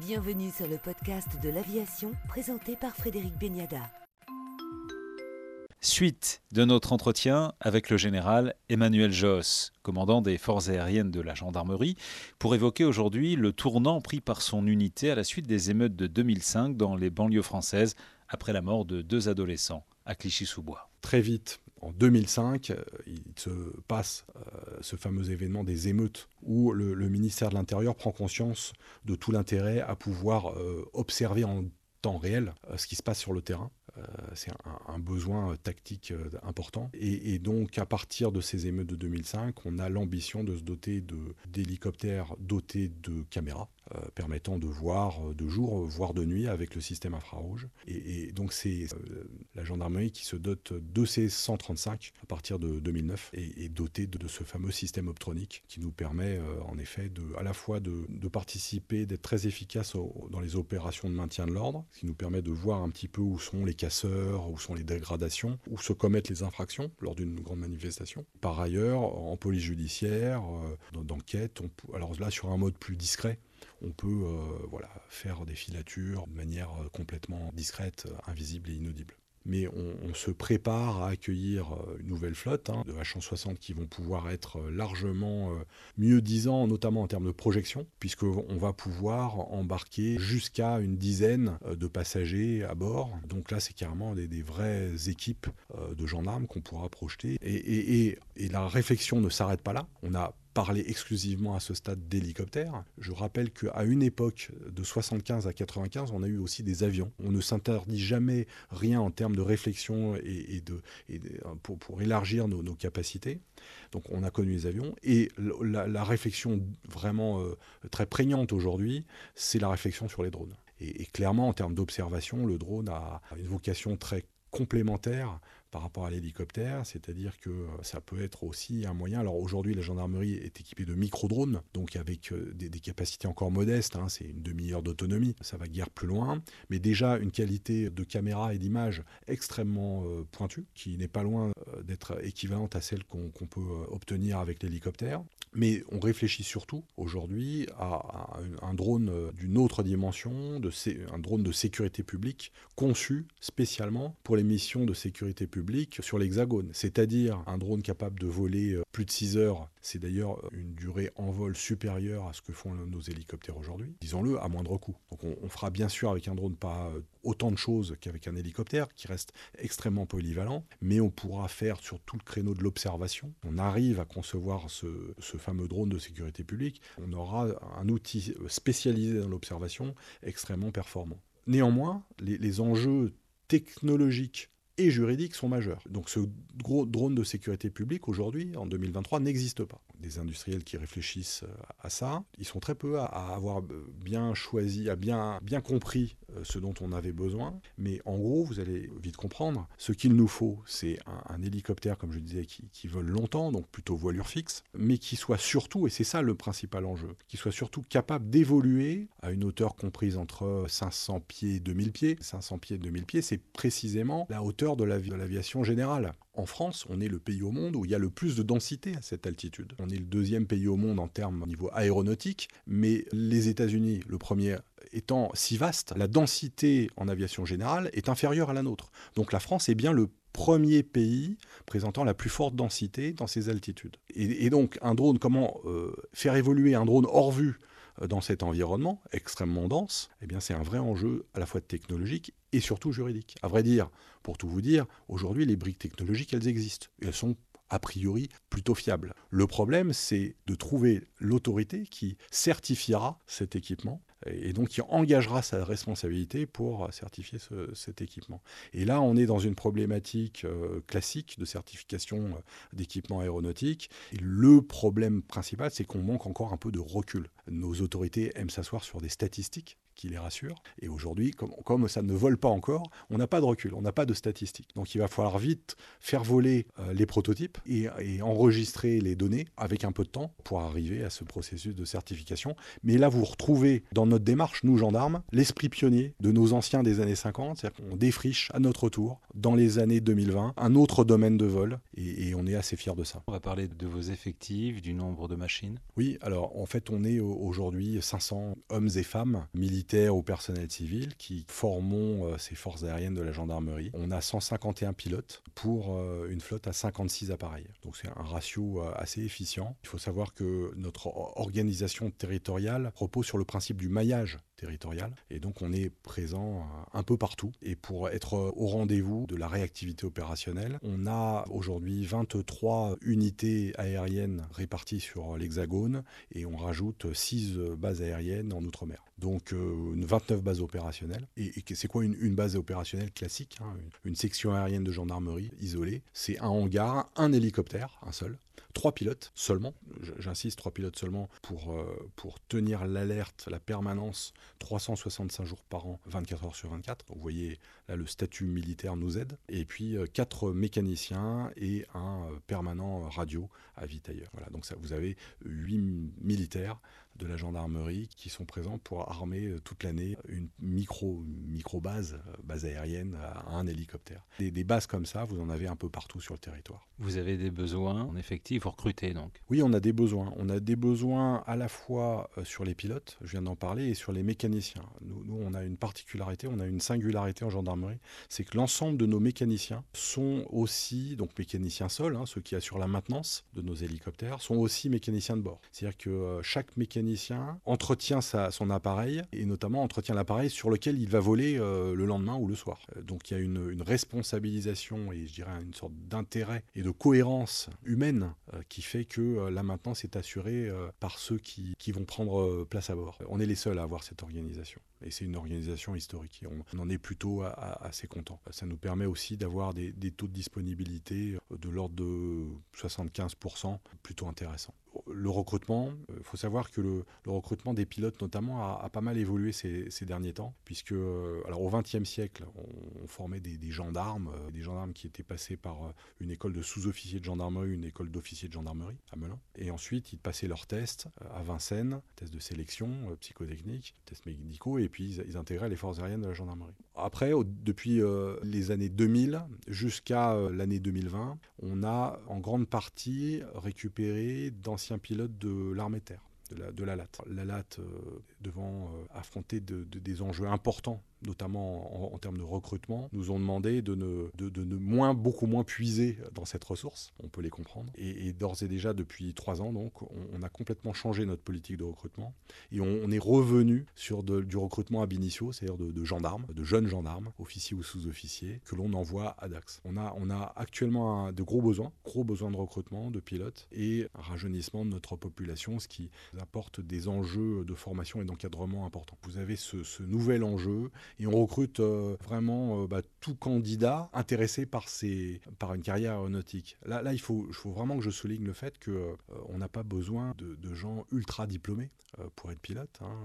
Bienvenue sur le podcast de l'aviation présenté par Frédéric Beniada. Suite de notre entretien avec le général Emmanuel Josse, commandant des forces aériennes de la gendarmerie, pour évoquer aujourd'hui le tournant pris par son unité à la suite des émeutes de 2005 dans les banlieues françaises après la mort de deux adolescents à Clichy-sous-Bois. Très vite, en 2005, euh, il se passe euh, ce fameux événement des émeutes où le, ministère de l'Intérieur prend conscience de tout l'intérêt à pouvoir euh, observer en temps réel ce qui se passe sur le terrain. c'est un, besoin tactique important. Et, donc, à partir de ces émeutes de 2005, on a l'ambition de se doter d'hélicoptères dotés de caméras permettant de voir euh, de jour, voire de nuit avec le système infrarouge. Et, donc c'est euh, la gendarmerie qui se dote de ces 135 à partir de 2009 et est dotée de, ce fameux système optronique qui nous permet en effet à la fois de, participer, d'être très efficace dans les opérations de maintien de l'ordre, ce qui nous permet de voir un petit peu où sont les casseurs, où sont les dégradations, où se commettent les infractions lors d'une grande manifestation. Par ailleurs, en police judiciaire, d'enquête, alors là sur un mode plus discret, on peut euh, voilà, faire des filatures de manière euh, complètement discrète, euh, invisible et inaudible mais on, se prépare à accueillir une nouvelle flotte hein, de H-160 qui vont pouvoir être largement mieux disant, notamment en termes de projection, puisqu'on va pouvoir embarquer jusqu'à une dizaine de passagers à bord. Donc là, c'est carrément des, vraies équipes de gendarmes qu'on pourra projeter. et, la réflexion ne s'arrête pas là. On a parler exclusivement à ce stade d'hélicoptères. Je rappelle qu'à une époque, de 75 à 95, on a eu aussi des avions. On ne s'interdit jamais rien en termes de réflexion et, de, pour, élargir nos, capacités. Donc on a connu les avions. Et la, réflexion vraiment euh, très prégnante aujourd'hui, c'est la réflexion sur les drones. Et, et clairement, en termes d'observation, le drone a une vocation très complémentaire par rapport à l'hélicoptère, c'est-à-dire que euh, ça peut être aussi un moyen. Alors aujourd'hui, la gendarmerie est équipée de micro-drones, donc avec euh, des, capacités encore modestes, hein, c'est une demi-heure d'autonomie, ça va guère plus loin, mais déjà une qualité de caméra et d'image extrêmement euh, pointue, qui n'est pas loin d'être équivalente à celle qu'on peut obtenir avec l'hélicoptère. Mais on réfléchit surtout aujourd'hui à, un drone d'une autre dimension, un drone de sécurité publique, conçu spécialement pour les missions de sécurité publique sur l'Hexagone, c'est-à-dire un drone capable de voler euh, plus de 6 heures. C'est d'ailleurs euh, une durée en vol supérieure à ce que font nos hélicoptères aujourd'hui, disons-le, à moindre coût. Donc on, fera bien sûr avec un drone pas euh, autant de choses qu'avec un hélicoptère, qui reste extrêmement polyvalent, mais on pourra faire sur tout le créneau de l'observation. On arrive à concevoir ce, fameux drone de sécurité publique, on aura un outil spécialisé dans l'observation extrêmement performant. Néanmoins, les enjeux technologiques et juridiques sont majeurs. Donc ce gros drone de sécurité publique aujourd'hui, en 2023, n'existe pas. Des industriels qui réfléchissent euh, à ça, ils sont très peu à, avoir euh, bien choisi, à bien, bien compris euh, ce dont on avait besoin. Mais en gros, vous allez vite comprendre, ce qu'il nous faut, c'est un, hélicoptère, comme je disais, qui, qui vole longtemps, donc plutôt voilure fixe, mais qui soit surtout, et c'est ça le principal enjeu, qui soit surtout capable d'évoluer à une hauteur comprise entre 500 pieds et 2000 pieds. 500 pieds et 2000 pieds, c'est précisément la hauteur de l'aviation générale. En France, on est le pays au monde où il y a le plus de densité à cette altitude. On est le deuxième pays au monde en termes au niveau aéronautique, mais les États-Unis, le premier étant si vaste, la densité en aviation générale est inférieure à la nôtre. Donc la France est bien le premier pays présentant la plus forte densité dans ces altitudes. Et, donc un drone, comment euh, faire évoluer un drone hors vue euh, dans cet environnement extrêmement dense, eh bien c'est un vrai enjeu à la fois technologique et surtout juridique. À vrai dire, pour tout vous dire, aujourd'hui les briques technologiques elles existent elles sont a priori plutôt fiables. Le problème c'est de trouver l'autorité qui certifiera cet équipement et donc qui engagera sa responsabilité pour certifier cet équipement. Et là, on est dans une problématique euh, classique de certification euh, d'équipements aéronautiques. Et le problème principal, c'est qu'on manque encore un peu de recul. Nos autorités aiment s'asseoir sur des statistiques qui les rassurent. Et aujourd'hui, comme, ça ne vole pas encore, on n'a pas de recul, on n'a pas de statistiques. Donc il va falloir vite faire voler euh, les prototypes et, enregistrer les données avec un peu de temps pour arriver à ce processus de certification. Mais là, vous retrouvez dans notre démarche, nous gendarmes, l'esprit pionnier de nos anciens des années 50, c'est-à-dire qu'on défriche à notre tour, dans les années 2020, un autre domaine de vol, et, et on est assez fiers de ça. On va parler de vos effectifs, du nombre de machines. Oui, alors en fait, on est aujourd'hui 500 hommes et femmes, militaires ou personnels civils, qui formons euh, ces forces aériennes de la gendarmerie. On a 151 pilotes pour euh, une flotte à 56 appareils. Donc c'est un ratio euh, assez efficient. Il faut savoir que notre organisation territoriale repose sur le principe du maillage maillage territorial. Et donc on est présent un peu partout. Et pour être au rendez-vous de la réactivité opérationnelle, on a aujourd'hui 23 unités aériennes réparties sur l'Hexagone et on rajoute 6 bases aériennes en Outre-mer. Donc 29 bases opérationnelles. Et, c'est quoi une, base opérationnelle classique hein, une section aérienne de gendarmerie isolée? C'est un hangar, un hélicoptère, un seul, trois pilotes seulement, j'insiste, trois pilotes seulement pour, euh, pour tenir l'alerte, la permanence 365 jours par an, 24 heures sur 24. vous voyez, là, le statut militaire nous aide. Et puis, euh, quatre mécaniciens et un euh, permanent radio à Vitailleur. Voilà, donc ça, vous avez huit militaires de la gendarmerie qui sont présents pour armer euh, toute l'année une micro, micro base, euh, base aérienne à un hélicoptère. Des, des, bases comme ça, vous en avez un peu partout sur le territoire. Vous avez des besoins en effectif, vous recrutez donc Oui, on a des besoins. On a des besoins à la fois euh, sur les pilotes, je viens d'en parler, et sur les mécaniciens. Nous, nous, on a une particularité, on a une singularité en gendarmerie, c'est que l'ensemble de nos mécaniciens sont aussi, donc mécaniciens sol, hein, ceux qui assurent la maintenance de nos hélicoptères, sont aussi mécaniciens de bord. C'est-à-dire que chaque mécanicien entretient son appareil et notamment entretient l'appareil sur lequel il va voler euh, le lendemain ou le soir. Euh, donc il y a une, responsabilisation et je dirais une sorte d'intérêt et de cohérence humaine euh, qui fait que la maintenance est assurée par ceux qui, vont prendre place à bord. On est les seuls à avoir cette organisation et c'est une organisation historique. Et on, en est plutôt assez content. Ça nous permet aussi d'avoir des, des, taux de disponibilité de l'ordre de 75%, plutôt intéressants le recrutement, il euh, faut savoir que le, recrutement des pilotes notamment a, pas mal évolué ces, derniers temps, puisque euh, alors au XXe siècle, on, formait des, gendarmes, euh, des gendarmes qui étaient passés par une école de sous-officiers de gendarmerie, une école d'officiers de gendarmerie à Melun, et ensuite ils passaient leurs tests à Vincennes, tests de sélection psychotechnique, tests médicaux, et puis ils, intégraient les forces aériennes de la gendarmerie. Après, depuis les années 2000 jusqu'à l'année 2020, on a en grande partie récupéré d'anciens pilote de l'armée terre, de la, de la LAT. La LAT euh, devant euh, affronter des enjeux importants notamment en, termes de recrutement, nous ont demandé de ne, de, moins, beaucoup moins puiser dans cette ressource. On peut les comprendre. Et, d'ores et déjà, depuis trois ans, donc, on, a complètement changé notre politique de recrutement et on, est revenu sur du recrutement ab initio, c'est-à-dire de, gendarmes, de jeunes gendarmes, officiers ou sous-officiers, que l'on envoie à Dax. On a, on a actuellement de gros besoins, gros besoins de recrutement, de pilotes et un rajeunissement de notre population, ce qui apporte des enjeux de formation et d'encadrement importants. Vous avez ce nouvel enjeu et on recrute euh, vraiment euh, bah, tout candidat intéressé par, une carrière aéronautique. Là, il, faut, vraiment que je souligne le fait qu'on euh, n'a pas besoin de, gens ultra diplômés pour être pilote. Hein.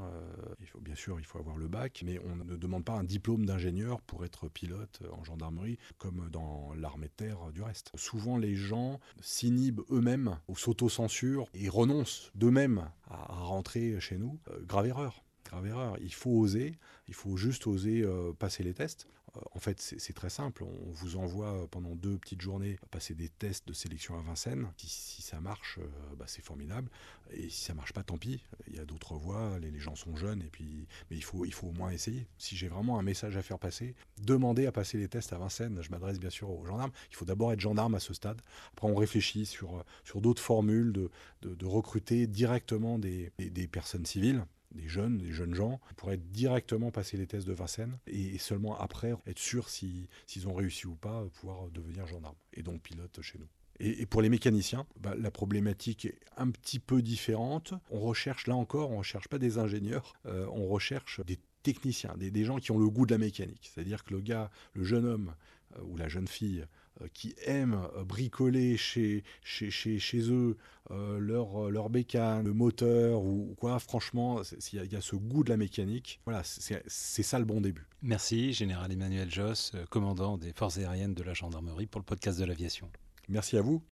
il faut, bien sûr, il faut avoir le bac, mais on ne demande pas un diplôme d'ingénieur pour être pilote en gendarmerie, comme dans l'armée de terre du reste. Souvent, les gens s'inhibent eux-mêmes ou s'autocensurent et renoncent d'eux-mêmes à rentrer chez nous. grave erreur grave erreur. Il faut oser, il faut juste oser euh, passer les tests. Euh, en fait, c'est très simple. On vous envoie euh, pendant deux petites journées passer des tests de sélection à Vincennes. Si, ça marche, bah, c'est formidable. Et si ça marche pas, tant pis. Il y a d'autres voies. Les, gens sont jeunes et puis, mais il faut, il faut au moins essayer. Si j'ai vraiment un message à faire passer, demandez à passer les tests à Vincennes. Je m'adresse bien sûr aux gendarmes. Il faut d'abord être gendarme à ce stade. Après, on réfléchit sur, sur d'autres formules de, de, recruter directement des, des personnes civiles des jeunes, des jeunes gens, pourraient directement passer les tests de Vincennes et seulement après être sûr s'ils ont réussi ou pas pouvoir devenir gendarme et donc pilote chez nous. Et, pour les mécaniciens, bah, la problématique est un petit peu différente. On recherche, là encore, on ne recherche pas des ingénieurs, euh, on recherche des techniciens, des, des, gens qui ont le goût de la mécanique. C'est-à-dire que le gars, le jeune homme ou la jeune fille euh, qui aiment euh, bricoler chez, chez, chez, chez eux euh, leur, leur bécane, le moteur ou quoi, franchement, il y, a ce goût de la mécanique. Voilà, c'est ça le bon début. Merci, Général Emmanuel Joss, commandant des forces aériennes de la gendarmerie pour le podcast de l'aviation. Merci à vous.